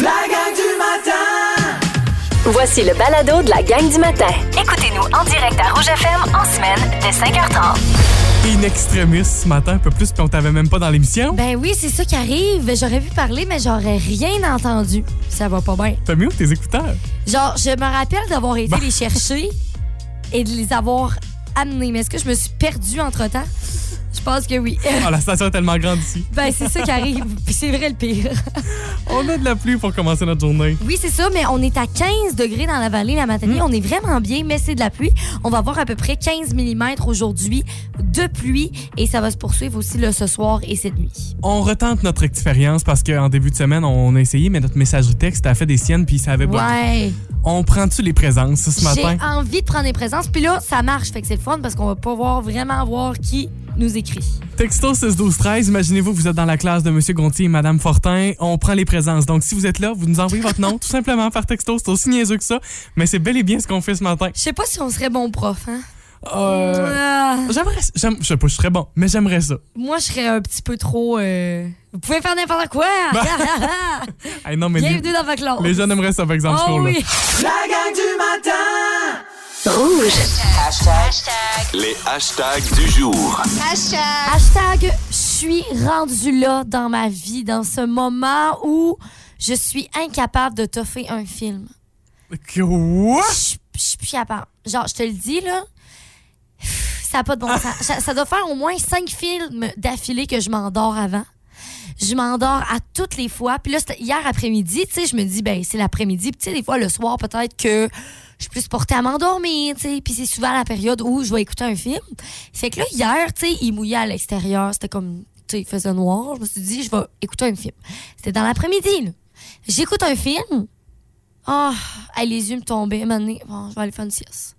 La gang du matin! Voici le balado de la gang du matin. Écoutez-nous en direct à Rouge FM en semaine dès 5h30. In extremis ce matin, un peu plus, puis on t'avait même pas dans l'émission. Ben oui, c'est ça qui arrive. J'aurais pu parler, mais j'aurais rien entendu. Ça va pas bien. T'as mis où tes écouteurs? Genre, je me rappelle d'avoir été les chercher et de les avoir amenés. Mais est-ce que je me suis perdue entre-temps? Je pense que oui. Oh, la station est tellement grande ici. ben, c'est ça qui arrive. Puis c'est vrai le pire. On a de la pluie pour commencer notre journée. Oui, c'est ça, mais on est à 15 degrés dans la vallée la matinée. On est vraiment bien, mais c'est de la pluie. On va avoir à peu près 15 mm aujourd'hui de pluie et ça va se poursuivre aussi ce soir et cette nuit. On retente notre expérience parce qu'en début de semaine, on a essayé, mais notre messagerie texte a fait des siennes, puis ça avait bloqué. Ouais. On prend-tu les présences ce matin? J'ai envie de prendre des présences. Puis là, ça marche. Fait que c'est le fun parce qu'on va pouvoir vraiment voir qui nous écrit. Texto 6 12 13 imaginez-vous que vous êtes dans la classe de Monsieur Gontier et Madame Fortin. On prend les présences. Donc, si vous êtes là, vous nous envoyez votre nom tout simplement par texto. C'est aussi niaiseux que ça, mais c'est bel et bien ce qu'on fait ce matin. Je sais pas si on serait bon prof, hein? Euh, Ah, J'aimerais, j'aime- je sais pas, je serais bon, mais j'aimerais ça. moi, je serais un petit peu trop. euh, Vous pouvez faire n'importe quoi! Hey, non, mais les, Bienvenue dans ma classe! les jeunes aimeraient ça, par exemple, ce Oh oui! La gang du matin! Rouge. Les hashtags du jour. Hashtag, je suis rendu là dans ma vie, dans ce moment où je suis incapable de toffer un film. What? Je suis plus capable. Genre, je te le dis, là, ça n'a pas de bon sens. Ça, ça doit faire au moins cinq films d'affilée que je m'endors avant. Je m'endors à toutes les fois. Puis là, hier après-midi, tu sais, je me dis, ben, c'est l'après-midi. Puis tu sais, des fois, le soir, peut-être que je suis plus portée à m'endormir, tu sais. Puis c'est souvent la période où je vais écouter un film. Fait que là, hier, tu sais, il mouillait à l'extérieur. C'était comme, tu sais, il faisait noir. Je me suis dit, je vais écouter un film. C'était dans l'après-midi, là. J'écoute un film. Ah, hey, les yeux me tombaient. Bon, je vais aller faire une sieste.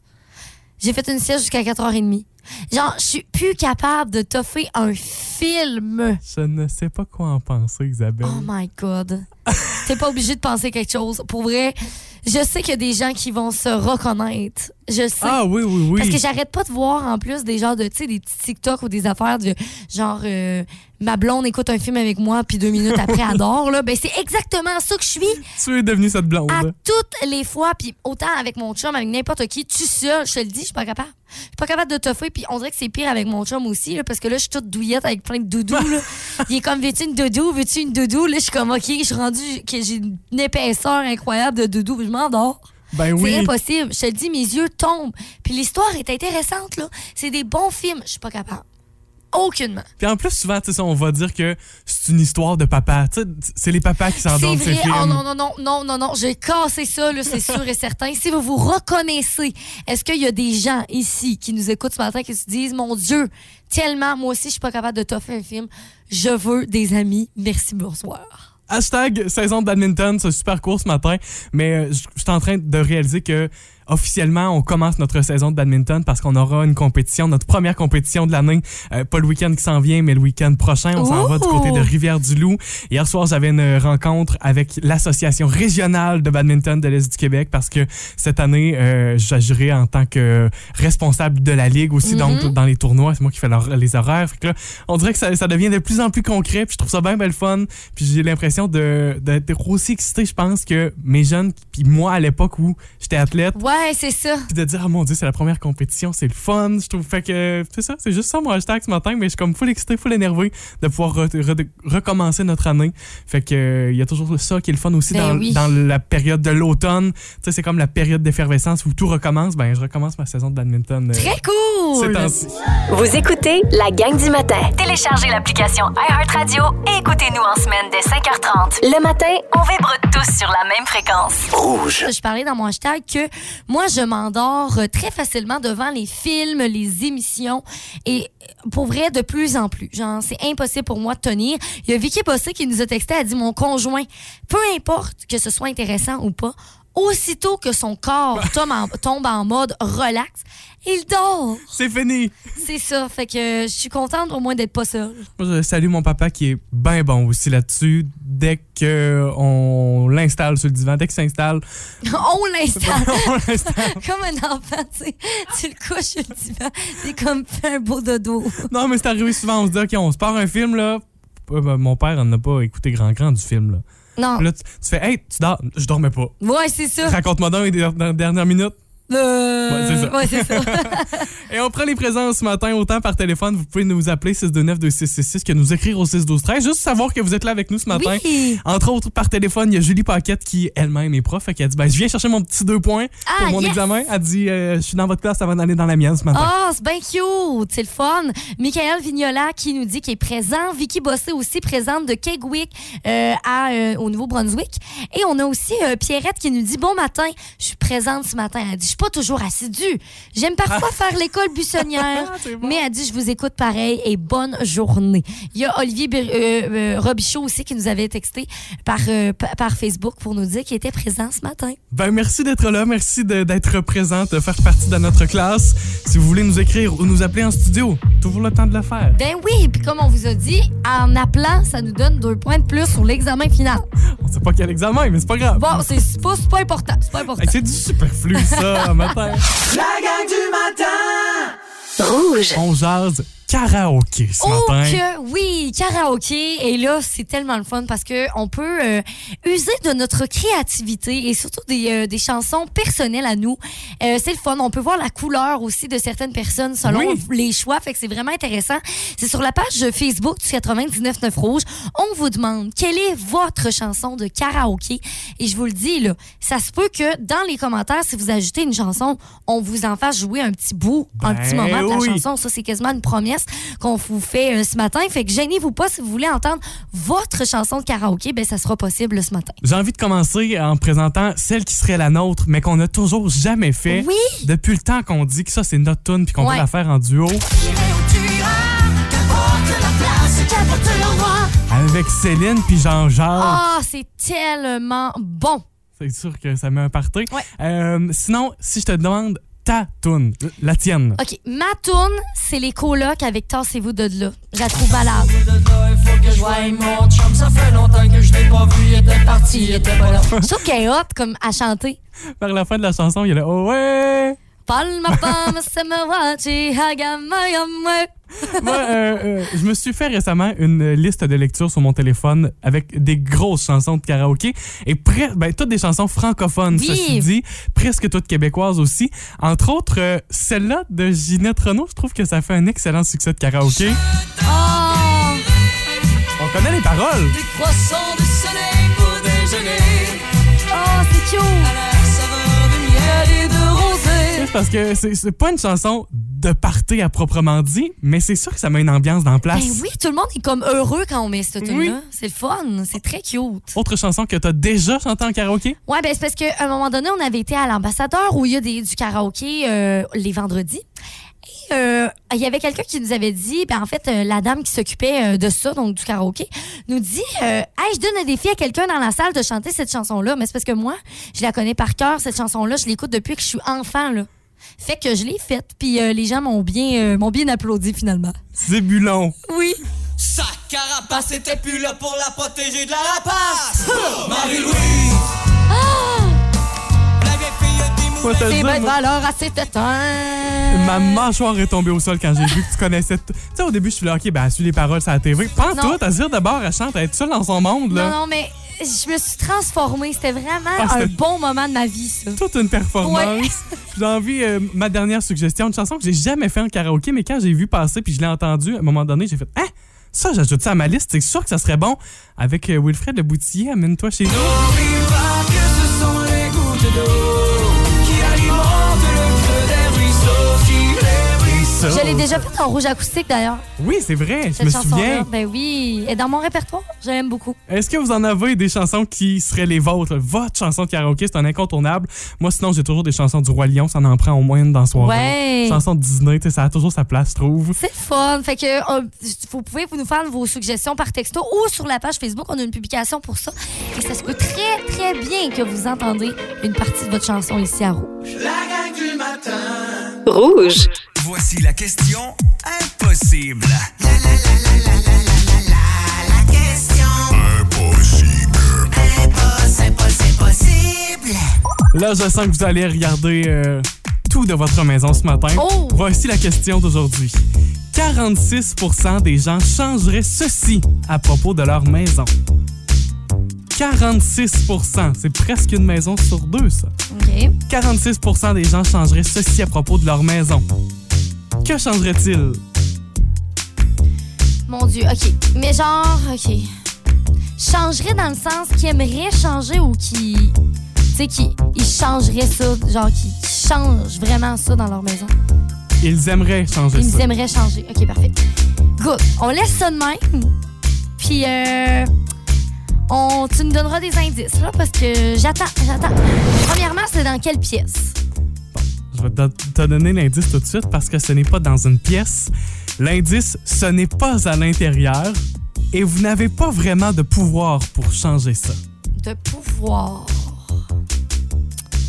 J'ai fait une sieste jusqu'à 4h30. Genre, je suis plus capable de toffer un film. Je ne sais pas quoi en penser, Isabelle. Oh my God. T'es pas obligé de penser quelque chose. Pour vrai, je sais qu'il y a des gens qui vont se reconnaître. Je sais. ah oui, oui, oui. Parce que j'arrête pas de voir en plus des genres de, tu sais, des petits TikTok ou des affaires de genre, euh, ma blonde écoute un film avec moi, puis deux minutes après adore, là. Ben, c'est exactement ça que je suis Tu es devenue cette blonde. à toutes les fois, puis autant avec mon chum, avec n'importe qui, tu seul, je te le dis, je suis pas capable. Je suis pas capable de toffer, puis on dirait que c'est pire avec mon chum aussi, là, parce que là, je suis toute douillette avec plein de doudous, là. Il est comme, veux-tu une doudou, veux-tu une doudou? Là, je suis comme, OK, je suis rendue, que j'ai une épaisseur incroyable de doudou, je m'endors. Ben C'est oui. impossible. Je te le dis, mes yeux tombent. Puis l'histoire est intéressante, là. C'est des bons films. Je suis pas capable. Aucunement. Puis en plus, souvent, tu sais, on va dire que c'est une histoire de papa. C'est les papas qui C'est s'endorment ces vrai. films. Oh non, non, non, non, non, non. J'ai cassé ça, là, c'est sûr et certain. Si vous vous reconnaissez, est-ce qu'il y a des gens ici qui nous écoutent ce matin qui se disent, mon Dieu, tellement, moi aussi, je suis pas capable de toffer un film. Je veux des amis. Merci, bonsoir. Hashtag saison de badminton, c'est super court ce matin, mais euh, je je suis en train de réaliser que officiellement, on commence notre saison de badminton parce qu'on aura une compétition, notre première compétition de l'année. Euh, pas le week-end qui s'en vient, mais le week-end prochain. On s'en va du côté de! Rivière-du-Loup. Hier soir, j'avais une rencontre avec l'Association régionale de badminton de l'Est du Québec parce que cette année, euh, j'agirai en tant que responsable de la Ligue aussi, donc dans les tournois. C'est moi qui fais leur- les horaires. Fait que là, on dirait que ça, ça devient de plus en plus concret, puis je trouve ça bien belle fun. Puis j'ai l'impression d'être aussi excité, je pense, que mes jeunes, puis moi à l'époque où j'étais athlète, Ouais, c'est ça. puis de dire, ah mon dieu, c'est la première compétition, c'est le fun. Je trouve, fait que, c'est ça, c'est juste ça mon hashtag ce matin, mais je suis comme full excité, full énervé de pouvoir re- re- recommencer notre année. Fait que, euh, il y a toujours ça qui est le fun aussi Ben dans, oui. dans la période de l'automne. Tu sais, c'est comme la période d'effervescence où tout recommence. Ben, je recommence ma saison de badminton. euh, Très cool. Vous écoutez la gang du matin. Téléchargez l'application iHeartRadio et écoutez-nous en semaine dès 5h30. Le matin, on vibre tous sur la même fréquence. Rouge. Je parlais dans mon hashtag que moi, je m'endors euh, très facilement devant les films, les émissions. Et euh, pour vrai, de plus en plus. Genre, c'est impossible pour moi de tenir. Il y a Vicky Bossé qui nous a texté, elle a dit Mon conjoint, peu importe que ce soit intéressant ou pas, aussitôt que son corps tombe en, tombe en mode relax, il dort. C'est fini. C'est ça. Fait que je suis contente au moins d'être pas seule. Moi, je salue mon papa qui est bien bon aussi là-dessus. Dès que on l'installe sur le divan, dès qu'il s'installe, On l'installe. on l'installe. comme un enfant, tu sais. Tu le couches sur le divan. C'est comme fait un beau dodo. Non, mais c'est arrivé souvent, on se dit, OK, on se part un film, là. Euh, ben, Mon père en a pas écouté grand-grand du film, là. Non. Là, tu, tu fais, hey, tu dors. Je dormais pas. Ouais, c'est ça. Raconte-moi donc les der- dernières minutes. Euh, Ouais, c'est ça. Ouais, c'est ça. Et on prend les présents ce matin, autant par téléphone. Vous pouvez nous appeler 629-2666 que nous écrire au 612-13. Juste savoir que vous êtes là avec nous ce matin. Oui. Entre autres, par téléphone, il y a Julie Paquette qui elle-même est prof. Qui a dit ben, Je viens chercher mon petit deux points pour Ah, mon yes! examen. Elle dit euh, Je suis dans votre classe avant d'aller dans la mienne ce matin. Ah, c'est bien cute, c'est le fun. Michael Vignola qui nous dit qu'il est présent. Vicky Bossé aussi présente de Kegwick euh, à, euh, au Nouveau-Brunswick. Et on a aussi Pierrette qui nous dit Bon matin, je suis présente ce matin. Elle dit pas toujours assidue. J'aime parfois faire l'école buissonnière. Bon. Mais elle dit Je vous écoute pareil et bonne journée. Il y a Olivier Bir- euh, euh, Robichaud aussi qui nous avait texté par, euh, pa- par Facebook pour nous dire qu'il était présent ce matin. Ben, merci d'être là. Merci d'être présente, de faire partie de notre classe. Si vous voulez nous écrire ou nous appeler en studio, toujours le temps de le faire. Ben oui, puis comme on vous a dit, en appelant, ça nous donne deux points de plus sur l'examen final. On sait pas quel examen, mais c'est pas grave. Bon, c'est pas, pas important. C'est pas important. Hey, c'est du superflu, ça, matin. La gang du matin Rouge. On jase karaoké ce Oh matin. que oui, karaoké et là c'est tellement le fun parce que on peut euh, user de notre créativité et surtout des, euh, des chansons personnelles à nous. Euh, c'est le fun, on peut voir la couleur aussi de certaines personnes selon Oui. les choix, fait que c'est vraiment intéressant. C'est sur la page Facebook du 99.9 Rouge, on vous demande quelle est votre chanson de karaoké? Et je vous le dis là, ça se peut que dans les commentaires si vous ajoutez une chanson, on vous en fasse jouer un petit bout, un Ben petit moment de la oui. chanson. Ça c'est quasiment une qu'on vous fait euh, ce matin. Fait que gênez-vous pas si vous voulez entendre votre chanson de karaoké, ben ça sera possible ce matin. J'ai envie de commencer en présentant celle qui serait la nôtre, mais qu'on n'a toujours jamais fait. Oui. Depuis le temps qu'on dit que ça, c'est notre tune puis qu'on Ouais. peut la faire en duo avec Céline puis Jean-Jacques. Ah, c'est tellement bon. C'est sûr que ça met un party. Ouais. Euh, sinon, si je te demande ta tune, la tienne. OK, ma tourne, c'est les colocs avec Tassez-vous de là. Je la trouve malade. Il faut que je voie mon chum, ça fait longtemps que je l'ai pas vu, il était parti, il était pas là. Je trouve qu'elle est hot comme à chanter. Vers la fin de la chanson, il y a le Oh ouais! Palma Moi, euh, euh, je me suis fait récemment une liste de lecture sur mon téléphone avec des grosses chansons de karaoké et ben, toutes des chansons francophones, Oui. ceci dit, presque toutes québécoises aussi. Entre autres, euh, celle-là de Ginette Renault, je trouve que ça fait un excellent succès de karaoké. Oh! On connaît les paroles. Des croissants de soleil pour déjeuner, Oh, c'est cute! à la saveur de miel et de rosée. C'est Parce que c'est pas une chanson de party à proprement dit, mais c'est sûr que ça met une ambiance dans la place. Ben oui, tout le monde est comme heureux quand on met cette tune là Oui. C'est le fun, c'est très cute. Autre chanson que t'as déjà chantée en karaoké? Ouais, ben c'est parce qu'à un moment donné, on avait été à l'ambassadeur où il y a des, du karaoké euh, les vendredis. Et euh, il y avait quelqu'un qui nous avait dit, ben en fait, euh, la dame qui s'occupait euh, de ça, donc du karaoké, nous dit, hey, je donne un défi à quelqu'un dans la salle de chanter cette chanson-là, mais c'est parce que moi, je la connais par cœur cette chanson-là, je l'écoute depuis que je suis enfant là. Fait que je l'ai faite, puis euh, les gens m'ont bien, euh, m'ont bien applaudi finalement. Zébulon. Oui. Sa carapace était plus là pour la protéger de la rapace. Marie-Louise. La vieille fille des Faut te C'est moi, valeur à cet éteint. Ma mâchoire est tombée au sol quand j'ai vu que tu connaissais. t- Tu sais, au début, je suis là, OK, ben, elle suit les paroles sur la TV. Pas tout, à dire d'abord, elle chante, elle est seule dans son monde, là. Non, non, mais je me suis transformée. C'était vraiment Ah, un bon moment de ma vie, ça. Toute une performance. J'ai envie, euh, ma dernière suggestion, une chanson que j'ai jamais fait en karaoké, mais quand j'ai vu passer puis je l'ai entendue, à un moment donné, j'ai fait, hein? Ça, j'ajoute ça à ma liste, c'est sûr que ça serait bon. Avec euh, Wilfred Le Boutillier, amène-toi chez nous. Je l'ai déjà faite en rouge acoustique, d'ailleurs. Oui, c'est vrai, je me souviens. Ben oui. Et dans mon répertoire, je l'aime beaucoup. Est-ce que vous en avez des chansons qui seraient les vôtres? Votre chanson de karaoké, c'est un incontournable. Moi, sinon, j'ai toujours des chansons du Roi Lion, ça en prend au moins une dans ce soir. Ouais. Chanson de Disney, tu sais, ça a toujours sa place, je trouve. C'est fun. Fait que euh, vous pouvez nous faire vos suggestions par texto ou sur la page Facebook. On a une publication pour ça. Et ça se peut très, très bien que vous entendez une partie de votre chanson ici à Rouge. La gang du matin Rouge. Voici la question impossible. Là, je sens que vous allez regarder euh, tout de votre maison ce matin. Oh! Voici la question d'aujourd'hui. 46% des gens changeraient ceci à propos de leur maison. 46% C'est presque une maison sur deux, ça. OK. 46% des gens changeraient ceci à propos de leur maison. Que changerait-il? Mon Dieu, OK. Mais genre, OK. Changerait dans le sens qu'il aimerait changer ou qui. Tu sais, qui il changerait ça, genre qui, qui change vraiment ça dans leur maison. Ils aimeraient changer Ils ça. aimeraient changer. OK, parfait. Good. On laisse ça de même. Puis, euh, on, tu nous donneras des indices, là, parce que j'attends, j'attends. Premièrement, c'est dans quelle pièce? Je vais te donner l'indice tout de suite parce que ce n'est pas dans une pièce. L'indice, ce n'est pas à l'intérieur et vous n'avez pas vraiment de pouvoir pour changer ça. De pouvoir.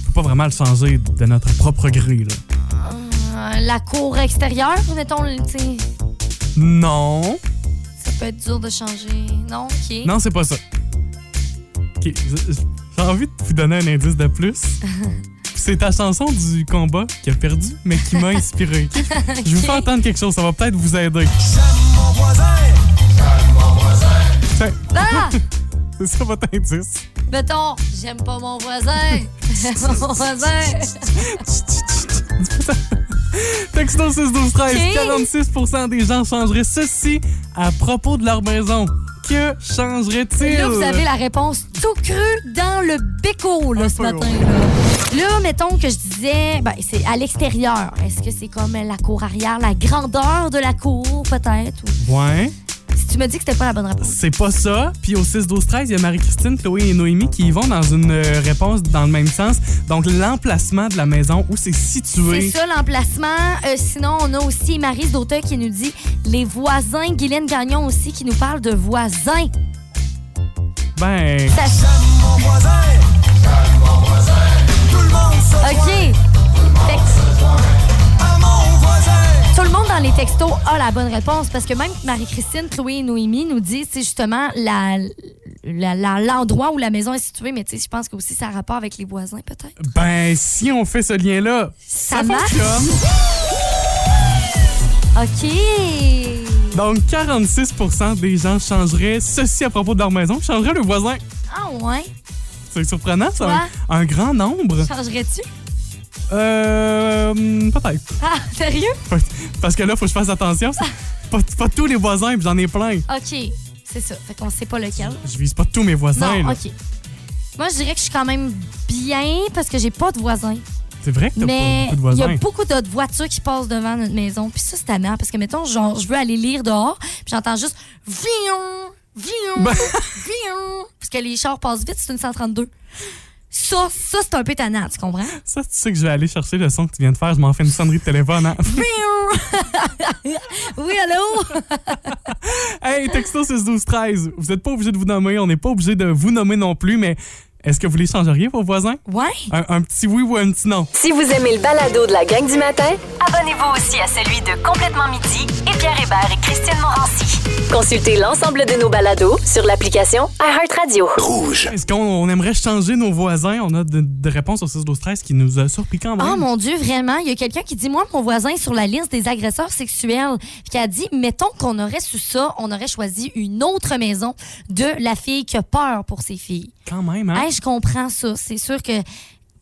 faut pas vraiment le changer de notre propre gré, là. Euh, la cour extérieure, mettons, tu Non. ça peut être dur de changer. Non, OK. Non, c'est pas ça. OK, j'ai envie de vous donner un indice de plus. C'est ta chanson du combat qui a perdu, mais qui m'a inspiré. OK? Je vous fais entendre quelque chose, ça va peut-être vous aider. Mon voisin, Tiens, Ah! c'est ça votre indice. Mettons, j'aime pas mon voisin. J'aime pas mon voisin. Texto 6 12 13 OK. 46 des gens changeraient ceci à propos de leur maison. Que changerait-il? Là, vous avez la réponse tout crue dans le béco, là, ce matin. Là. Là, mettons que je disais, ben, c'est à l'extérieur. Est-ce que c'est comme la cour arrière, la grandeur de la cour, peut-être? Ou- Ouais. Si tu me dis que c'était pas la bonne réponse. C'est pas ça. Puis au 6 12 13 il y a Marie-Christine, Chloé et Noémie qui y vont dans une euh, réponse dans le même sens. Donc l'emplacement de la maison où c'est C'est situé. ça l'emplacement. Euh, sinon, on a aussi Marise d'Auteuil qui nous dit les voisins. Guylaine Gagnon aussi qui nous parle de voisins. Ben, Ça- mon voisin, le monde se OK. Tout le monde dans les textos a la bonne réponse parce que même Marie-Christine, Chloé et Noémie nous disent, c'est justement la, l'endroit où la maison est située, mais tu sais, je pense que aussi ça a rapport avec les voisins, peut-être. ben si on fait ce lien-là, Ça ça, marche? OK. Donc 46% des gens changeraient ceci à propos de leur maison, changeraient le voisin. Ah ouais? C'est surprenant, ça. Toi? Un, un grand nombre. Changerais-tu? Euh, peut-être. Ah, sérieux? Parce que là, faut que je fasse attention. Pas, pas tous les voisins, puis j'en ai plein. OK. C'est ça. Fait qu'on sait pas lequel. Je vise pas tous mes voisins. Non, là. OK. Moi, je dirais que je suis quand même bien parce que j'ai pas de voisins. C'est vrai que t'as pas beaucoup de il y a voisins. beaucoup d'autres voitures qui passent devant notre maison. Puis ça, c'est tannant parce que, mettons, genre, je veux aller lire dehors, puis j'entends juste vion, vion, Ben- vion. Parce que les chars passent vite, c'est une 132. Ça, ça c'est un peu tannant, tu comprends? Ça, tu sais que je vais aller chercher le son que tu viens de faire. Je m'en fais une sonnerie de téléphone. Hein? Oui, allô? hey, texto 6 12 13 Vous n'êtes pas obligé de vous nommer. On n'est pas obligé de vous nommer non plus, mais est-ce que vous les changeriez, vos voisins? Ouais. Un, un petit oui ou un petit non? Si vous aimez le balado de la gang du matin, abonnez-vous aussi à celui de Complètement Midi et Pierre Hébert et Christine Morancy. Consultez l'ensemble de nos balados sur l'application iHeartRadio. Rouge. Est-ce qu'on on aimerait changer nos voisins? On a de, de réponses au 6 12 13 qui nous a surpris quand même. Oh mon Dieu, vraiment. Il y a quelqu'un qui dit Moi, mon voisin est sur la liste des agresseurs sexuels. Puis qui a dit Mettons qu'on aurait su ça, on aurait choisi une autre maison de la fille qui a peur pour ses filles. Quand même, hein? Hey, je comprends ça. C'est sûr que.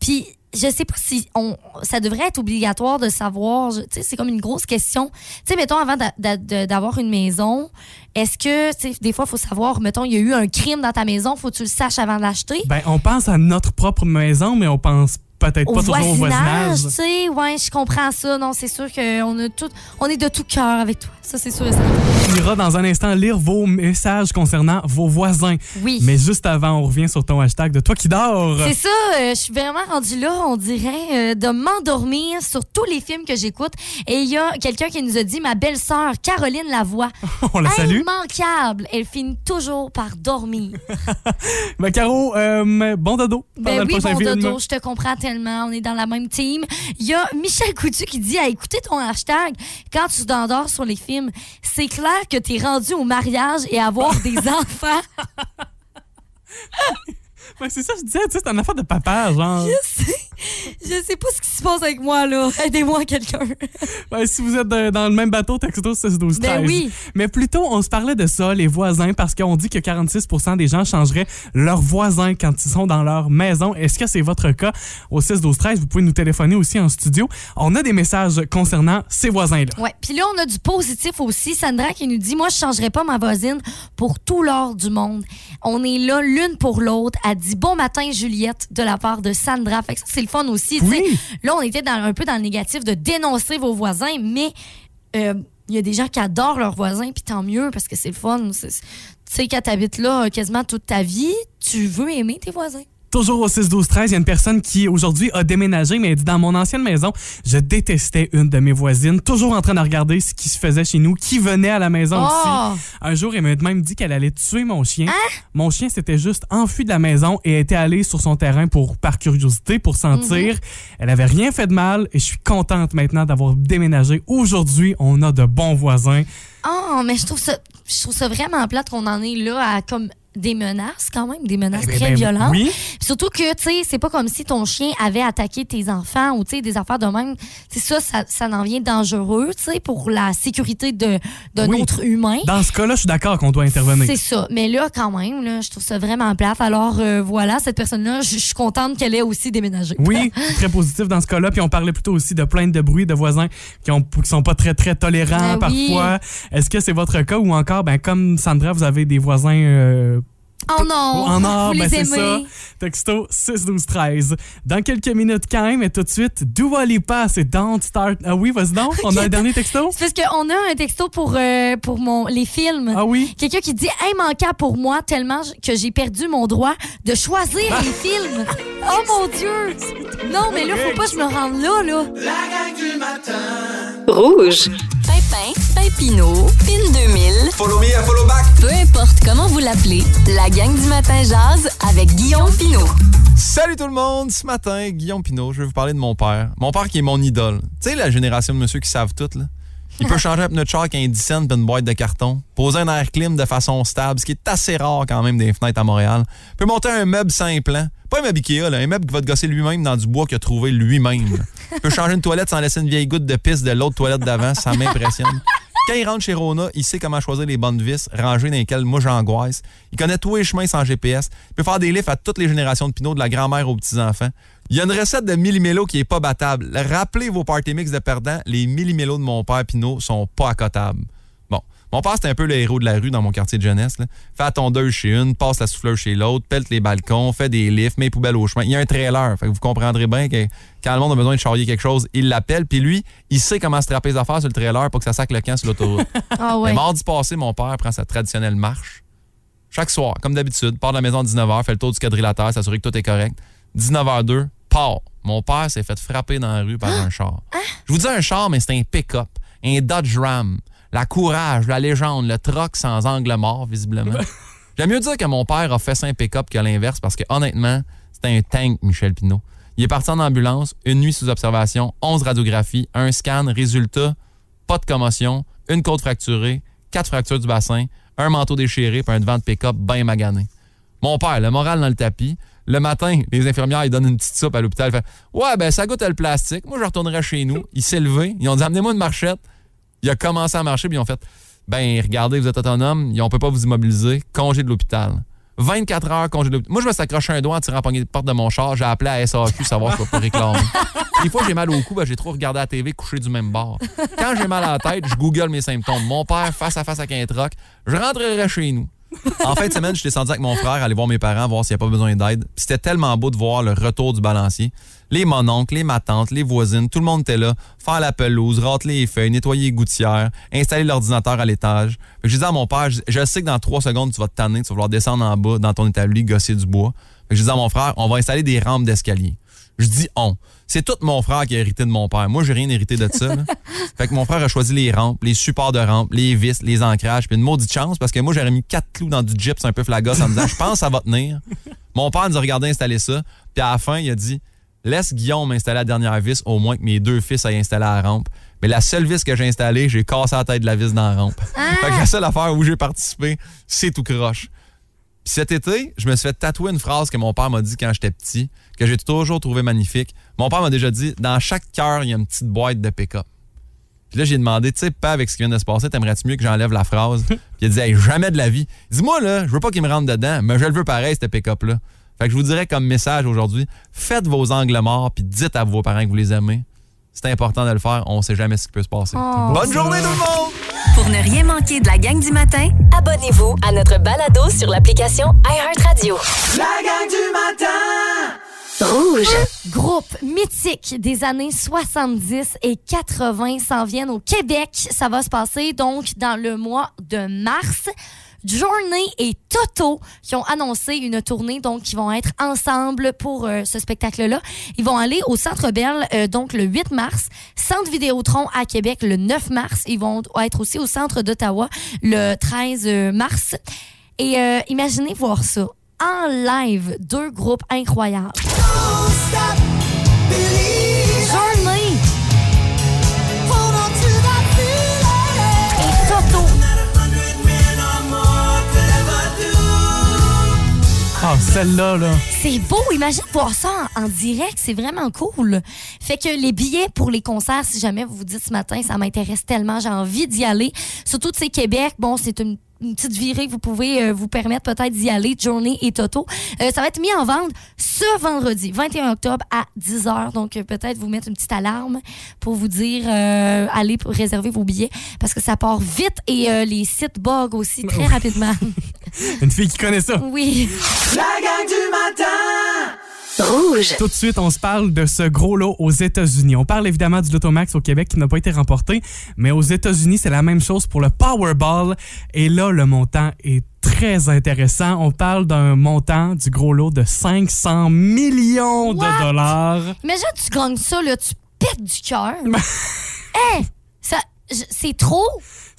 Puis, je sais pas si on, ça devrait être obligatoire de savoir. Tu sais, c'est comme une grosse question. Tu sais, mettons, avant d'avoir une maison, est-ce que, tu sais, des fois, il faut savoir, mettons, il y a eu un crime dans ta maison, faut que tu le saches avant de l'acheter? Ben, on pense à notre propre maison, mais on pense peut-être pas toujours au voisinage, tu sais, ouais, je comprends ça. Non, c'est sûr qu'on a tout, on est de tout cœur avec toi. Ça, c'est sûr. On ira dans un instant lire vos messages concernant vos voisins. Oui. Mais juste avant, on revient sur ton hashtag de toi qui dors. C'est ça, euh, je suis vraiment rendue là, on dirait, euh, de m'endormir sur tous les films que j'écoute. Et il y a quelqu'un qui nous a dit, ma belle-sœur, Caroline Lavoie, On la salue. immanquable, elle finit toujours par dormir. Ben, Caro, euh, bon dodo Ben oui, mon film. dodo, je te comprends tellement. On est dans la même team. Il y a Michel Coutu qui dit à écouter ton hashtag quand tu t'endors sur les films. C'est clair que t'es rendu au mariage et avoir des enfants. Ben, c'est ça, je disais, tu sais, c'est une affaire de papa, genre. Je sais. Je sais pas ce qui se passe avec moi, là. Aidez-moi, quelqu'un. Ouais, si vous êtes de- dans le même bateau, texto 6 12 13. Ben oui. Mais plutôt, on se parlait de ça, les voisins, parce qu'on dit que 46% des gens changeraient leurs voisins quand ils sont dans leur maison. Est-ce que c'est votre cas? Au 6 12 13, vous pouvez nous téléphoner aussi en studio. On a des messages concernant ces voisins-là. Ouais. Puis là, on a du positif aussi. Sandra qui nous dit Moi, je changerais pas ma voisine pour tout l'or du monde. On est là l'une pour l'autre. Elle dit Bon matin, Juliette, de la part de Sandra. Fait que ça, c'est le fun aussi. Oui. Là, on était dans, un peu dans le négatif de dénoncer vos voisins, mais euh, il y a des gens qui adorent leurs voisins, puis tant mieux, parce que c'est le fun. Tu sais, quand t'habites là euh, quasiment toute ta vie, tu veux aimer tes voisins. Toujours au 6 12 13, il y a une personne qui aujourd'hui a déménagé, mais elle dit dans mon ancienne maison, je détestais une de mes voisines, toujours en train de regarder ce qui se faisait chez nous, qui venait à la maison Oh! aussi. Un jour, elle m'a même dit qu'elle allait tuer mon chien. Mon chien s'était juste enfui de la maison et était allé sur son terrain pour par curiosité pour sentir. Elle avait rien fait de mal et je suis contente maintenant d'avoir déménagé. Aujourd'hui, on a de bons voisins. Oh, mais je trouve ça, je trouve ça vraiment plate qu'on en est là à comme des menaces quand même, des menaces Eh très ben, violentes. Oui. Surtout que, tu sais, c'est pas comme si ton chien avait attaqué tes enfants ou, tu sais, des affaires de même. C'est ça, ça, ça en vient dangereux, tu sais, pour la sécurité de, d'un Oui. autre humain. Dans ce cas-là, je suis d'accord qu'on doit intervenir. C'est ça. Mais là, quand même, là, je trouve ça vraiment plate. Alors, euh, voilà, cette personne-là, je suis contente qu'elle ait aussi déménagé. Oui, très positif dans ce cas-là. Puis on parlait plutôt aussi de plaintes de bruit de voisins qui, ont, qui sont pas très, très tolérants Ah oui. parfois. Est-ce que c'est votre cas ou encore, ben, comme Sandra, vous avez des voisins euh, Oh non! en or? Ben, c'est ça. Texto 6 12 13. Dans quelques minutes quand même, et tout de suite, Dua Lipa, c'est Don't Start. Ah oui, vas-y donc. On a un dernier texto? C'est parce qu'on a un texto pour, euh, pour mon, les films. Ah oui? Quelqu'un qui dit immanquable pour moi tellement que j'ai perdu mon droit de choisir les films. Oh mon Dieu! Non, mais là, faut pas que je me rende là, là. La gang du matin. Rouge. Pimpin, Pimpino, Pin 2000. Follow me follow back. Peu importe comment vous l'appelez, la gang du matin jazz avec Guillaume Pinot. Salut tout le monde! Ce matin, Guillaume Pinot, je vais vous parler de mon père. Mon père qui est mon idole. Tu sais, la génération de monsieur qui savent tout, là. Il peut changer un pneu de char avec un 10 cents puis une boîte de carton, poser un air clim de façon stable, ce qui est assez rare quand même des fenêtres à Montréal. Il peut monter un meuble simple, hein. pas un meuble Ikea, là, un meuble qui va te gosser lui-même dans du bois qu'il a trouvé lui-même. Il peut changer une toilette sans laisser une vieille goutte de pisse de l'autre toilette d'avant, ça m'impressionne. Quand il rentre chez Rona, il sait comment choisir les bonnes vis, rangées dans lesquelles moi j'angoisse. Il connaît tous les chemins sans GPS. Il peut faire des livres à toutes les générations de Pinot, de la grand-mère aux petits-enfants. Il y a une recette de millimélo qui est pas battable. Rappelez vos party mix de perdants, les millimélos de mon père Pinot sont pas accotables. Mon père, c'était un peu le héros de la rue dans mon quartier de jeunesse. Là. Fait la tondeuse chez une, passe la souffleuse chez l'autre, pète les balcons, fait des lifts, met les poubelles au chemin. Il y a un trailer. Fait que vous comprendrez bien que quand le monde a besoin de charrier quelque chose, il l'appelle. Puis lui, il sait comment se trapper les affaires sur le trailer pour que ça sac le camp sur l'autoroute. Ah ouais. Mais mardi passé, mon père prend sa traditionnelle marche. Chaque soir, comme d'habitude, part de la maison à 19h, fait le tour du quadrilatère, s'assurer que tout est correct. 19h02, part. Mon père s'est fait frapper dans la rue par un char. Je vous dis un char, mais c'est un pick-up, un Dodge Ram. La courage, la légende, le troc sans angle mort, visiblement. J'aime mieux dire que mon père a fait ça un pick-up que l'inverse parce que honnêtement, c'était un tank, Michel Pinot. Il est parti en ambulance, une nuit sous observation, 11 radiographies, un scan, résultat, pas de commotion, une côte fracturée, quatre fractures du bassin, un manteau déchiré puis un devant de pick-up bien magané. Mon père, le moral dans le tapis. Le matin, les infirmières, ils donnent une petite soupe à l'hôpital. Fait Ouais, ben ça goûte le plastique. Moi, je retournerai chez nous. Il s'est levé. Ils ont dit Amenez-moi une marchette. Il a commencé à marcher, puis ils ont fait Ben, regardez, vous êtes autonome. On peut pas vous immobiliser. Congé de l'hôpital. 24 heures congé de l'hôpital. Moi, je me suis accroché un doigt en tirant la poignée de porte de mon char. J'ai appelé à SAQ savoir peux pas réclamer. Des fois, j'ai mal au cou, ben, j'ai trop regardé la TV couché du même bord. Quand j'ai mal à la tête, je google mes symptômes. Mon père, face à face avec un troc, je rentrerai chez nous. En fin de semaine, je suis descendu avec mon frère aller voir mes parents, voir s'il n'y a pas besoin d'aide. C'était tellement beau de voir le retour du balancier. Les mononcles, les matantes, les voisines, tout le monde était là. Faire la pelouse, râteler les feuilles, nettoyer les gouttières, installer l'ordinateur à l'étage. Je disais à mon père, je, sais que dans trois secondes, tu vas te tanner, tu vas vouloir descendre en bas dans ton établi, gosser du bois. Je disais à mon frère, on va installer des rampes d'escalier. Je dis on. C'est tout mon frère qui a hérité de mon père. Moi, j'ai rien hérité de ça. là. fait que mon frère a choisi les rampes, les supports de rampes, les vis, les ancrages, puis une maudite chance parce que moi, j'aurais mis quatre clous dans du gyps un peu flagos en me disant, je pense que ça va tenir. Mon père nous a regardé installer ça, puis à la fin, il a dit, laisse Guillaume installer la dernière vis, au moins que mes deux fils aient installé la rampe. Mais la seule vis que j'ai installée, j'ai cassé la tête de la vis dans la rampe. Fait que la seule affaire où j'ai participé, c'est tout croche. Puis cet été, je me suis fait tatouer une phrase que mon père m'a dit quand j'étais petit, que j'ai toujours trouvé magnifique. Mon père m'a déjà dit dans chaque cœur, il y a une petite boîte de pick-up. Puis là, j'ai demandé, tu sais, pas avec ce qui vient de se passer, t'aimerais-tu mieux que j'enlève la phrase? Puis il a dit, Hey, jamais de la vie. Dis-moi, là, je veux pas qu'il me rentre dedans, mais je le veux pareil, cette pick-up-là. Fait que je vous dirais comme message aujourd'hui, faites vos angles morts, puis dites à vos parents que vous les aimez. C'est important de le faire, on sait jamais ce qui peut se passer. Oh. Bonne journée tout le monde! Pour ne rien manquer de la gang du matin, abonnez-vous à notre balado sur l'application iHeartRadio. La gang du matin Rouge. Groupe mythique des années 70 et 80 s'en viennent au Québec. Ça va se passer donc dans le mois de mars. Journey et Toto qui ont annoncé une tournée, donc qui vont être ensemble pour euh, ce spectacle-là. Ils vont aller au Centre Bell, euh, donc le 8 mars, Centre Vidéotron à Québec le 9 mars. Ils vont être aussi au Centre d'Ottawa le 13 mars. Et euh, imaginez voir ça en live, deux groupes incroyables. Ah. C'est beau, imagine voir ça en, direct, c'est vraiment cool. Fait que les billets pour les concerts, si jamais vous vous dites ce matin, ça m'intéresse tellement, j'ai envie d'y aller. Surtout de ces Québec, bon, c'est une une petite virée que vous pouvez euh, vous permettre peut-être d'y aller, Journey et Toto. Euh, ça va être mis en vente ce vendredi, 21 octobre à 10h. Donc, euh, peut-être vous mettre une petite alarme pour vous dire, euh, allez pour réserver vos billets parce que ça part vite et euh, les sites bug aussi très rapidement. Une fille qui connaît ça. oui. La gang du matin Rouge. Tout de suite, on se parle de ce gros lot aux États-Unis. On parle évidemment du Lotomax au Québec qui n'a pas été remporté, mais aux États-Unis, c'est la même chose pour le Powerball. Et là, le montant est très intéressant. On parle d'un montant du gros lot de 500 millions What? de dollars. Imagine, tu gagnes ça, là, tu pètes du cœur. Hé! ça, je- c'est trop?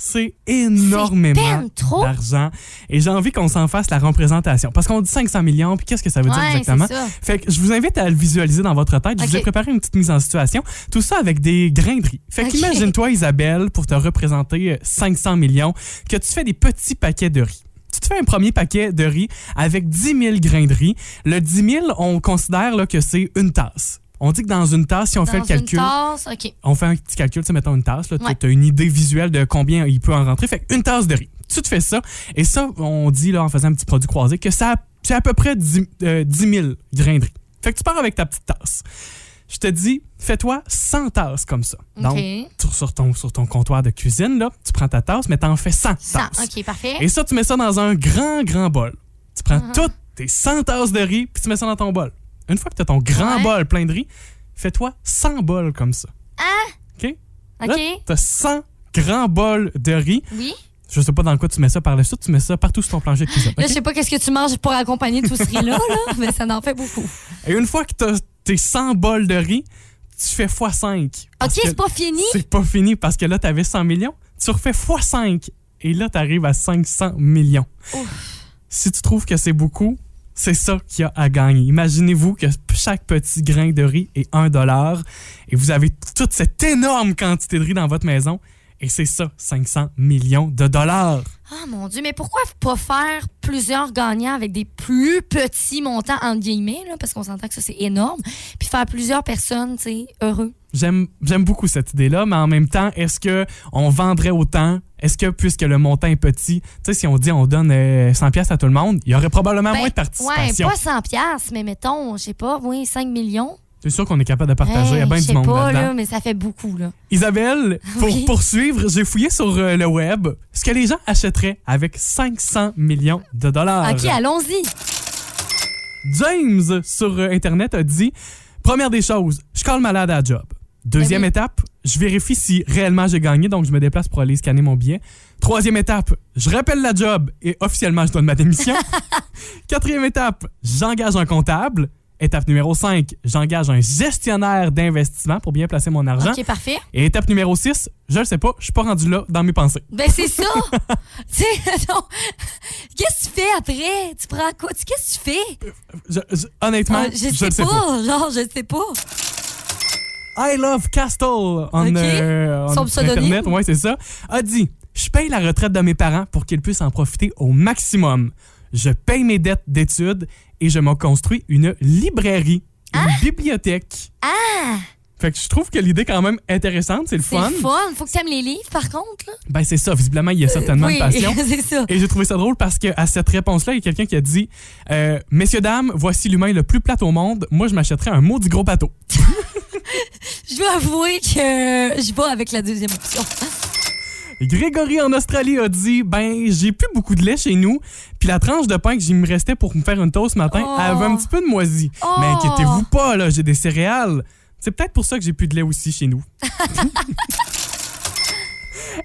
C'est énormément d'argent. Et j'ai envie qu'on s'en fasse la représentation. Parce qu'on dit 500 millions, puis qu'est-ce que ça veut dire Ouais, exactement? Fait que je vous invite à le visualiser dans votre tête. Je vous ai préparé une petite mise en situation. Tout ça avec des grains de riz. Fait qu'imagine-toi, Isabelle, pour te représenter euh, 500 millions, que tu fais des petits paquets de riz. Tu te fais un premier paquet de riz avec 10 000 grains de riz. Le 10 000, on considère là, que c'est une tasse. On dit que dans une tasse, si on Dans fait le calcul, Une tasse, OK. on fait un petit calcul, tu sais, mettons une tasse, Ouais. tu as une idée visuelle de combien il peut en rentrer. Fait une tasse de riz. Tu te fais ça, et ça, on dit, là, en faisant un petit produit croisé, que ça, c'est à peu près 10, euh, 10 000 grains de riz. Fait que tu pars avec ta petite tasse. Je te dis, fais-toi 100 tasses comme ça. Donc, OK. sur- ton, sur ton comptoir de cuisine, là, tu prends ta tasse, mais t'en fais 100 Ça, tasses. OK, parfait. Et ça, tu mets ça dans un grand, grand bol. Tu prends Uh-huh. toutes tes 100 tasses de riz, puis tu mets ça dans ton bol. Une fois que tu as ton grand Ouais. bol plein de riz, fais-toi 100 bols comme ça. Ah! OK? OK. Là, t'as 100 grands bols de riz. Oui. Je sais pas dans quoi tu mets ça par la suite. Tu mets ça partout sur ton plancher de cuisine. Là, je sais pas qu'est-ce que tu manges pour accompagner tout ce riz-là, là, mais ça en fait beaucoup. Et une fois que t'as tes 100 bols de riz, tu fais x5. OK, c'est pas fini? C'est pas fini parce que là, t'avais 100 millions. Tu refais x5. Et là, t'arrives à 500 millions. Si tu trouves que c'est beaucoup, c'est ça qu'il y a à gagner. Imaginez-vous que chaque petit grain de riz est 1 dollar et vous avez toute cette énorme quantité de riz dans votre maison. Et c'est ça, 500 millions de dollars. Ah, mon Dieu, mais pourquoi pas faire plusieurs gagnants avec des plus petits montants, entre guillemets, là, parce qu'on s'entend que ça, c'est énorme, puis faire plusieurs personnes, tu sais, heureux? J'aime j'aime beaucoup cette idée-là, mais en même temps, est-ce que on vendrait autant? Est-ce que, puisque le montant est petit, tu sais, si on dit on donne euh, 100 pièces à tout le monde, il y aurait probablement Ben, moins de Ouais, participation. pas 100 piastres, mais mettons, je sais pas, oui, 5 millions. C'est sûr qu'on est capable de partager. Hey, bien je du sais monde pas, là-dedans. là, mais ça fait beaucoup, là. Isabelle, pour Oui. poursuivre, j'ai fouillé sur euh, le web ce que les gens achèteraient avec 500 millions de dollars. OK, allons-y. James sur euh, Internet a dit Première des choses, je colle malade à la job. Deuxième oui. étape, je vérifie si réellement j'ai gagné, donc je me déplace pour aller scanner mon billet. Troisième étape, je rappelle la job et officiellement je donne ma démission. Quatrième étape, j'engage un comptable. Étape numéro 5, j'engage un gestionnaire d'investissement pour bien placer mon argent. OK, parfait. Et étape numéro 6, je le sais pas, je suis pas rendu là dans mes pensées. Ben, c'est ça. tu sais, non. Qu'est-ce que tu fais après? Tu prends quoi? Qu'est-ce que tu fais? Je- je- honnêtement, Ah, je sais sais pas. pas. Genre, je sais pas. I Love Castle on, Ok. euh, on-. Internet, ouais, c'est ça, a dit Je paye la retraite de mes parents pour qu'ils puissent en profiter au maximum. je paye mes dettes d'études et je me construis une librairie, une bibliothèque. Ah! Fait que je trouve que l'idée est quand même intéressante, c'est le C'est fun. le fun. Faut que tu aimes les livres, par contre. Là. Ben c'est ça, visiblement il y a certainement oui, une passion. c'est ça. Et j'ai trouvé ça drôle parce qu'à cette réponse-là, il y a quelqu'un qui a dit euh, Messieurs, dames, voici l'humain le plus plat au monde. Moi, je m'achèterais un maudit gros bateau. Je dois avouer que je vais avec la deuxième option. Grégory en Australie a dit Ben, j'ai plus beaucoup de lait chez nous. Puis la tranche de pain que j'y me restait pour me faire une toast ce matin Oh. elle avait un petit peu de moisi. Oh. Mais inquiétez-vous pas, là, j'ai des céréales. C'est peut-être pour ça que j'ai plus de lait aussi chez nous.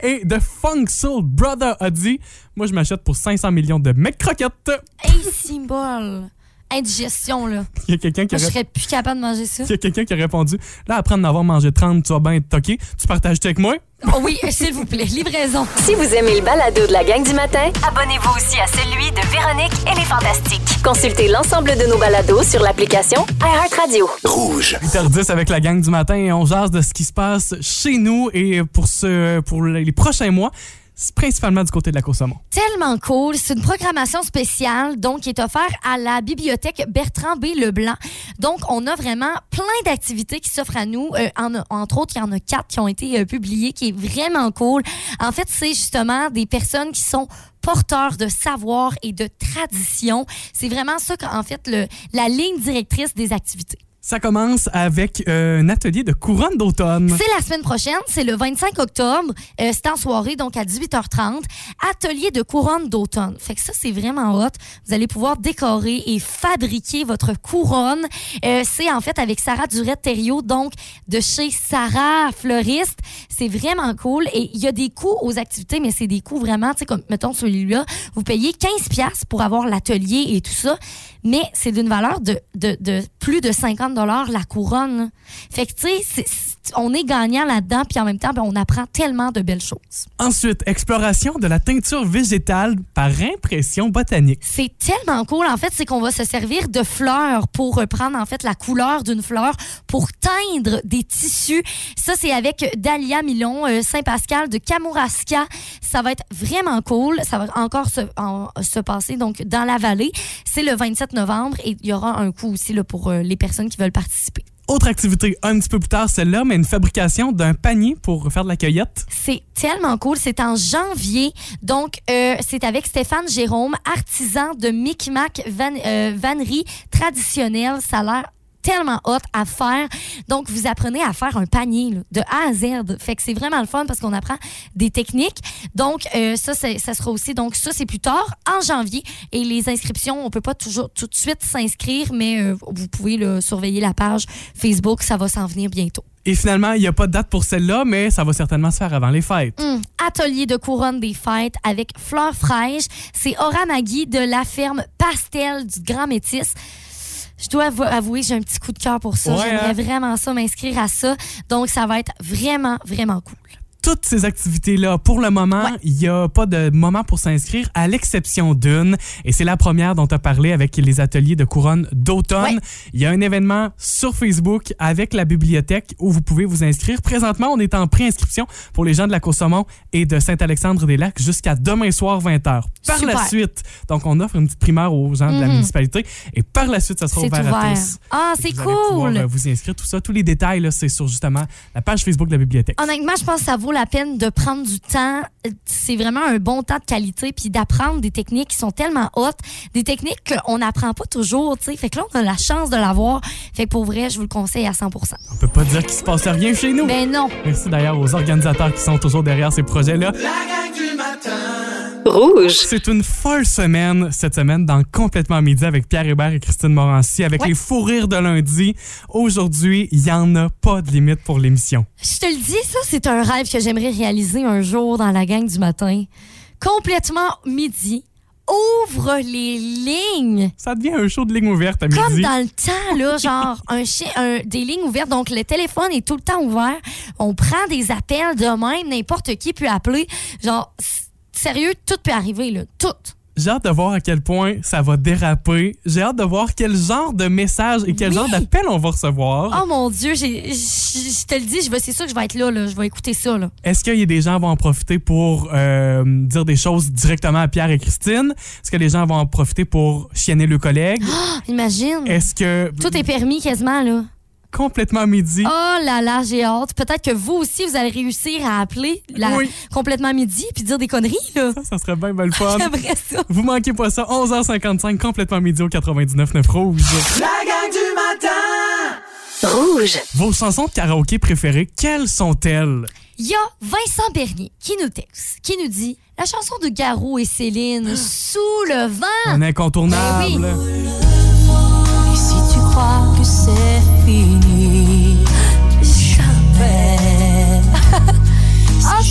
Et The Funk Soul Brother a dit Moi, je m'achète pour 500 millions de mecs croquettes. Hey, symbole. Indigestion, là. Il y a quelqu'un qui Moi, je a serais plus capable de manger ça. Il y a quelqu'un qui a répondu Là, après en avoir mangé 30, tu vas bien être toqué. Tu partages avec moi? Oh oui, s'il vous plaît, livraison. Si vous aimez le balado de la gang du matin, abonnez-vous aussi à celui de Véronique et les Fantastiques. Consultez l'ensemble de nos balados sur l'application iHeartRadio. Rouge. 8h10 avec la gang du matin et on jase de ce qui se passe chez nous et pour, ce, pour les prochains mois, principalement du côté de la course. Tellement cool. C'est une programmation spéciale, donc, qui est offerte à la bibliothèque Bertrand B. Leblanc. Donc, on a vraiment plein d'activités qui s'offrent à nous. Euh, en, entre autres, il y en a quatre qui ont été euh, publiées, qui est vraiment cool. En fait, c'est justement des personnes qui sont porteurs de savoir et de tradition. C'est vraiment ça, qu'en fait, le, la ligne directrice des activités. Ça commence avec euh, un atelier de couronne d'automne. C'est la semaine prochaine, c'est le 25 octobre. Euh, c'est en soirée, donc à 18h30. Atelier de couronne d'automne. Fait que ça, c'est vraiment hot. Vous allez pouvoir décorer et fabriquer votre couronne. Euh, c'est en fait avec Sarah Durette-Thériault, donc de chez Sarah Fleuriste. C'est vraiment cool. Et il y a des coûts aux activités, mais c'est des coûts vraiment, tu sais, comme, mettons, celui-là, vous payez 15 pièces pour avoir l'atelier et tout ça. Mais c'est d'une valeur de, de, de plus de 50 dollars la couronne. Fait que, tu sais, on est gagnant là-dedans, puis en même temps, ben, on apprend tellement de belles choses. Ensuite, exploration de la teinture végétale par impression botanique. C'est tellement cool. En fait, c'est qu'on va se servir de fleurs pour reprendre en fait la couleur d'une fleur pour teindre des tissus. Ça, c'est avec Dahlia Milon, euh, Saint-Pascal de Kamouraska. Ça va être vraiment cool. Ça va encore se, en- se passer donc dans la vallée. C'est le 27 novembre et il y aura un coût aussi là, pour euh, les personnes qui veulent participer. Autre activité un petit peu plus tard, celle-là, mais une fabrication d'un panier pour faire de la cueillette. C'est tellement cool. C'est en janvier. Donc, euh, c'est avec Stéphane Jérôme, artisan de Micmac van, euh, vannerie traditionnelle. Ça a l'air tellement hot à faire. Donc, vous apprenez à faire un panier là, de A à Z. Fait que c'est vraiment le fun parce qu'on apprend des techniques. Donc, euh, ça, ça sera aussi, donc ça, c'est plus tard, en janvier. Et les inscriptions, on peut pas toujours tout de suite s'inscrire, mais euh, vous pouvez là, surveiller la page Facebook. Ça va s'en venir bientôt. Et finalement, il n'y a pas de date pour celle-là, mais ça va certainement se faire avant les fêtes. Hum, Atelier de couronne des fêtes avec fleurs fraîches. C'est Aura Magui de la ferme Pastel du Grand Métis. Je dois avou- avouer, j'ai un petit coup de cœur pour ça. Ouais, J'aimerais hein? vraiment ça, m'inscrire à ça. Donc, ça va être vraiment, vraiment cool. Toutes ces activités-là, pour le moment, Ouais. il n'y a pas de moment pour s'inscrire, à l'exception d'une. Et c'est la première dont tu as parlé avec les ateliers de couronne d'automne. Ouais. Il y a un événement sur Facebook avec la bibliothèque où vous pouvez vous inscrire. Présentement, on est en préinscription pour les gens de la Coursemont et de Saint-Alexandre-des-Lacs jusqu'à demain soir 20h. Par Super. la suite, donc on offre une petite primaire aux gens de la Mhm. municipalité et par la suite, ça sera C'est ouvert, à ouvert. tous. Ah, c'est allez pouvoir, cool. euh, vous inscrire, tout ça. Tous les détails, c'est sur justement la page Facebook de la bibliothèque. Honnêtement, je pense que ça vaut la peine de prendre du temps. C'est vraiment un bon temps de qualité, puis d'apprendre des techniques qui sont tellement hautes, des techniques qu'on n'apprend pas toujours, tu sais. Fait que là, on a la chance de l'avoir. Fait que pour vrai, je vous le conseille à 100 On peut pas dire qu'il se passe rien chez nous. Ben non. Merci d'ailleurs aux organisateurs qui sont toujours derrière ces projets-là. La gang du matin. Rouge. C'est une folle semaine cette semaine dans Complètement Midi avec Pierre Hébert et Christine Morancy avec Ouais. les fous rires de lundi. Aujourd'hui, il y en a pas de limite pour l'émission. Je te le dis, ça, c'est un rêve que j'aimerais réaliser un jour dans la gang du matin. Complètement midi. Ouvre les lignes. Ça devient un show de ligne ouverte à Comme midi. dans le temps, là, genre un, des lignes ouvertes. Donc, le téléphone est tout le temps ouvert. On prend des appels de même. N'importe qui peut appeler. Genre, sérieux, tout peut arriver, là. Tout. J'ai hâte de voir à quel point ça va déraper. J'ai hâte de voir quel genre de message et quel Oui. genre d'appel on va recevoir. Oh mon Dieu, je te le dis, c'est sûr que je vais être là, là. Je vais écouter ça, là. Est-ce qu'il y a des gens qui vont en profiter pour euh, dire des choses directement à Pierre et Christine? Est-ce que les gens vont en profiter pour chienner le collègue? Ah, imagine. Est-ce que Tout est permis quasiment, là. Complètement à midi? Oh là là, j'ai hâte. Peut-être que vous aussi, vous allez réussir à appeler la- Oui. complètement à midi puis dire des conneries, là. Ça, ça serait bien bien le fun. J'aimerais ça. Vous manquez pas ça, 11h55, complètement midi au 99.9 Rouge. La gang du matin Rouge. Vos chansons de karaoké préférées, quelles sont-elles? Il y a Vincent Bernier qui nous texte, qui nous dit la chanson de Garou et Céline, Sous le vent. Un incontournable. Ben oui. Et si tu crois que c'est fini,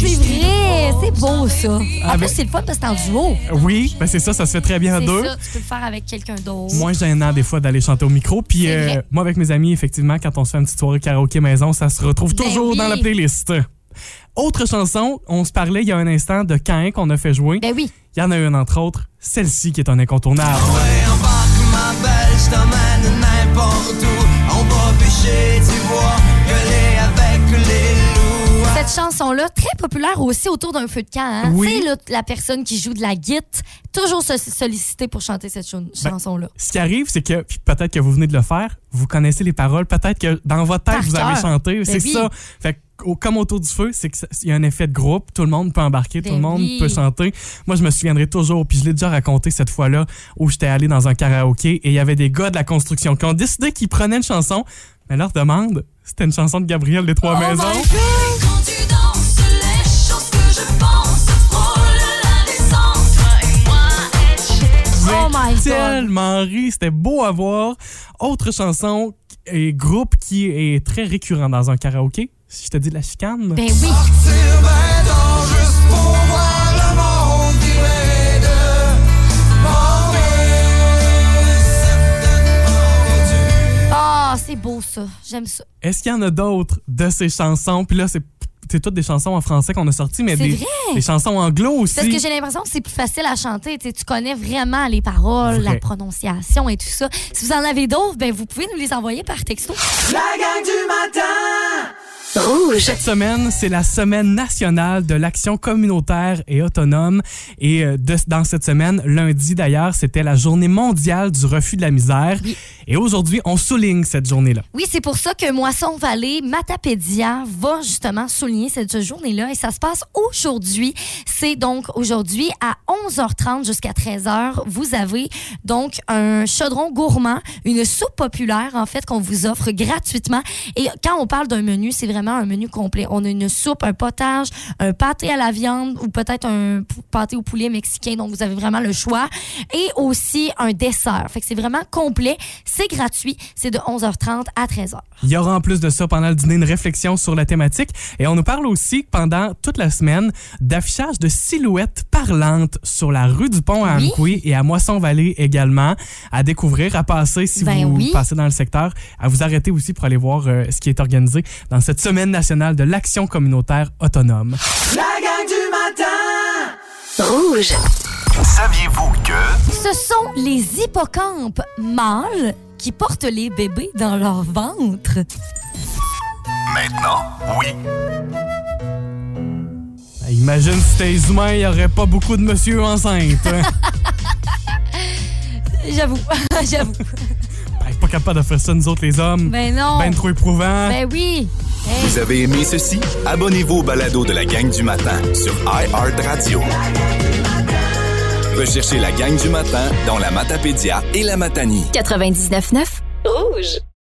c'est vrai, c'est beau ça. En Ah, plus, ben- c'est le fun parce que c'est en duo. Oui, ben c'est ça, ça se fait très bien à deux. ça, tu peux le faire avec quelqu'un d'autre. Moins gênant des fois d'aller chanter au micro. Puis euh, moi, avec mes amis, effectivement, quand on se fait une petite soirée karaoké maison, ça se retrouve Ben toujours oui. dans la playlist. Autre chanson, on se parlait il y a un instant de Cain qu'on a fait jouer. Ben oui. Il y en a une entre autres, celle-ci qui est un incontournable. Ouais, chanson-là, très populaire aussi autour d'un feu de camp. Hein? Oui. Sais, là, la personne qui joue de la guitare, toujours so- sollicitée pour chanter cette cho- Ben, chanson-là. Ce qui arrive, c'est que, puis peut-être que vous venez de le faire, vous connaissez les paroles, peut-être que dans votre tête, Par vous avez cœur. chanté. Ben c'est oui. ça. Fait que, au- comme autour du feu, c'est qu'il y a un effet de groupe, tout le monde peut embarquer, Ben tout le monde oui. peut chanter. Moi, je me souviendrai toujours, puis je l'ai déjà raconté cette fois-là, où j'étais allé dans un karaoké et il y avait des gars de la construction qui ont décidé qu'ils prenaient une chanson, mais leur demande, c'était une chanson de Gabriel des Trois Oh Maisons. my God! My God! tellement ri, c'était beau à voir. Autre chanson et groupe qui est très récurrent dans un karaoké, si je te dis la chicane. Ben oui. Ben donc juste pour voir le monde virer de mauvais Certainement Ah, c'est beau ça. J'aime ça. Est-ce qu'il y en a d'autres de ces chansons? Puis là, c'est c'est toutes des chansons en français qu'on a sorties, mais des, des chansons anglo aussi. Parce que j'ai l'impression que c'est plus facile à chanter. Tu sais, tu connais vraiment les paroles, Vrai. la prononciation et tout ça. Si vous en avez d'autres, ben vous pouvez nous les envoyer par texto. La gang du matin Rouge. Cette semaine, c'est la semaine nationale de l'action communautaire et autonome. Et euh, de- dans cette semaine, lundi d'ailleurs, c'était la journée mondiale du refus de la misère. Oui. Et aujourd'hui, on souligne cette journée-là. Oui, c'est pour ça que Moisson Vallée Matapédia va justement souligner cette journée-là et ça se passe aujourd'hui. C'est donc aujourd'hui à 11h30 jusqu'à 13h. Vous avez donc un chaudron gourmand, une soupe populaire en fait qu'on vous offre gratuitement. Et quand on parle d'un menu, c'est vraiment un menu complet. On a une soupe, un potage, un pâté à la viande ou peut-être un pâté au poulet mexicain. Donc vous avez vraiment le choix. Et aussi un dessert. Fait que c'est vraiment complet. C'est gratuit. C'est de 11h30 à 13h. Il y aura en plus de ça pendant le dîner une réflexion sur la thématique et on nous parle aussi pendant toute la semaine d'affichage de silhouettes parlantes sur la rue du Pont à Oui. Amqui et à Moisson-Vallée également à découvrir, à passer si Ben vous oui. passez dans le secteur, à vous arrêter aussi pour aller voir euh, ce qui est organisé dans cette semaine nationale de l'action communautaire autonome. La gang du matin Rouge. Saviez-vous que... Ce sont les hippocampes mâles qui portent les bébés dans leur ventre? Maintenant, oui. Ben, Imagine si c'était les humains, il n'y aurait pas beaucoup de monsieur enceintes. hein? J'avoue, j'avoue. Pas capable de faire ça nous autres les hommes. Ben non. Ben trop éprouvant. Ben oui. Hey. Vous avez aimé ceci? Abonnez-vous au balado de la gang du matin sur iHeartRadio. Recherchez la gang du matin dans la Matapédia et la Matanie. 99.9 Rouge.